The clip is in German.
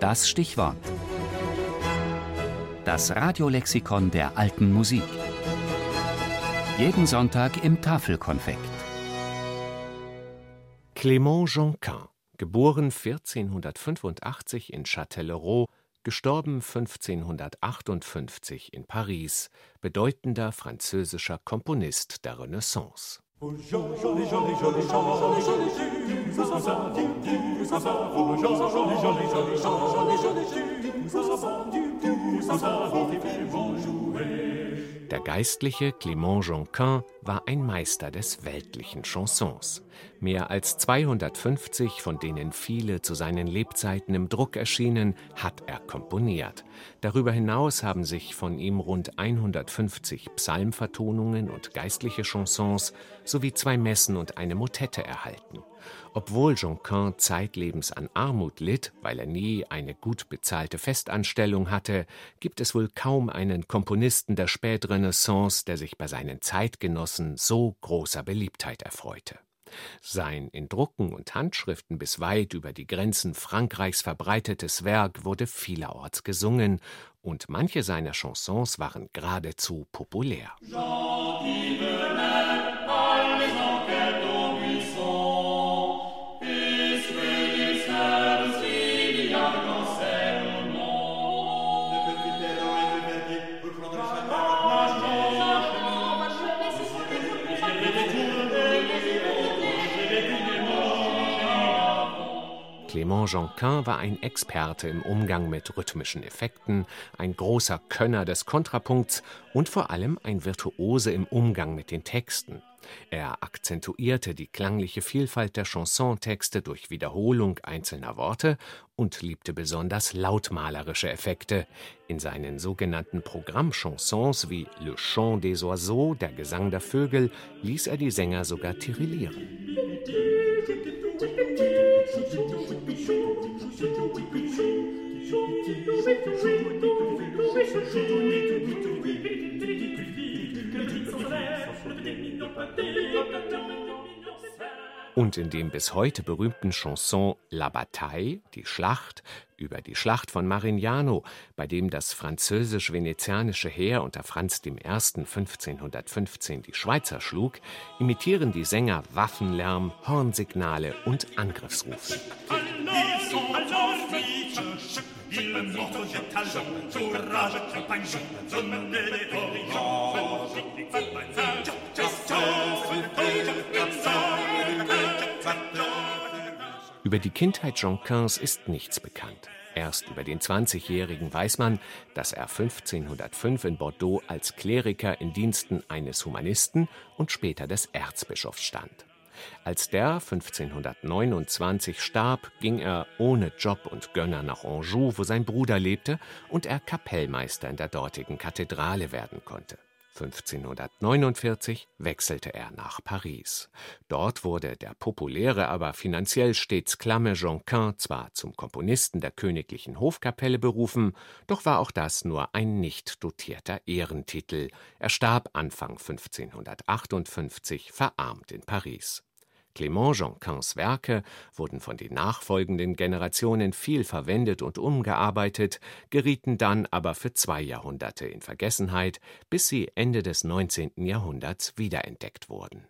Das Stichwort. Das Radiolexikon der alten Musik. Jeden Sonntag im Tafelkonfekt. Clément Jonquin, geboren 1485 in Châtellerault, gestorben 1558 in Paris, bedeutender französischer Komponist der Renaissance. Der geistliche Clément Jonquin war ein Meister des weltlichen Chansons. Mehr als 250, von denen viele zu seinen Lebzeiten im Druck erschienen, hat er komponiert. Darüber hinaus haben sich von ihm rund 150 Psalmvertonungen und geistliche Chansons sowie zwei Messen und eine Motette erhalten. Obwohl Jonquin zeitlebens an Armut litt, weil er nie eine gut bezahlte Festanstellung hatte, gibt es wohl kaum einen Komponisten der Spätrenaissance, der sich bei seinen Zeitgenossen so großer Beliebtheit erfreute. Sein in Drucken und Handschriften bis weit über die Grenzen Frankreichs verbreitetes Werk wurde vielerorts gesungen, und manche seiner Chansons waren geradezu populär. Jean Clément Jonquin war ein Experte im Umgang mit rhythmischen Effekten, ein großer Könner des Kontrapunkts und vor allem ein Virtuose im Umgang mit den Texten. Er akzentuierte die klangliche Vielfalt der Chansontexte durch Wiederholung einzelner Worte und liebte besonders lautmalerische Effekte. In seinen sogenannten Programmchansons wie Le Chant des Oiseaux, der Gesang der Vögel, ließ er die Sänger sogar tirillieren. Sera Und in dem bis heute berühmten Chanson La Bataille, die Schlacht, über die Schlacht von Marignano, bei dem das französisch-venezianische Heer unter Franz I. 1515 die Schweizer schlug, imitieren die Sänger Waffenlärm, Hornsignale und Angriffsrufe. Über die Kindheit Jonquins ist nichts bekannt. Erst über den 20-Jährigen weiß man, dass er 1505 in Bordeaux als Kleriker in Diensten eines Humanisten und später des Erzbischofs stand. Als der 1529 starb, ging er ohne Job und Gönner nach Anjou, wo sein Bruder lebte und er Kapellmeister in der dortigen Kathedrale werden konnte. 1549 wechselte er nach Paris. Dort wurde der populäre, aber finanziell stets klamme Jonquin zwar zum Komponisten der königlichen Hofkapelle berufen, doch war auch das nur ein nicht dotierter Ehrentitel. Er starb Anfang 1558 verarmt in Paris. Clément Jonquins Werke wurden von den nachfolgenden Generationen viel verwendet und umgearbeitet, gerieten dann aber für zwei Jahrhunderte in Vergessenheit, bis sie Ende des 19. Jahrhunderts wiederentdeckt wurden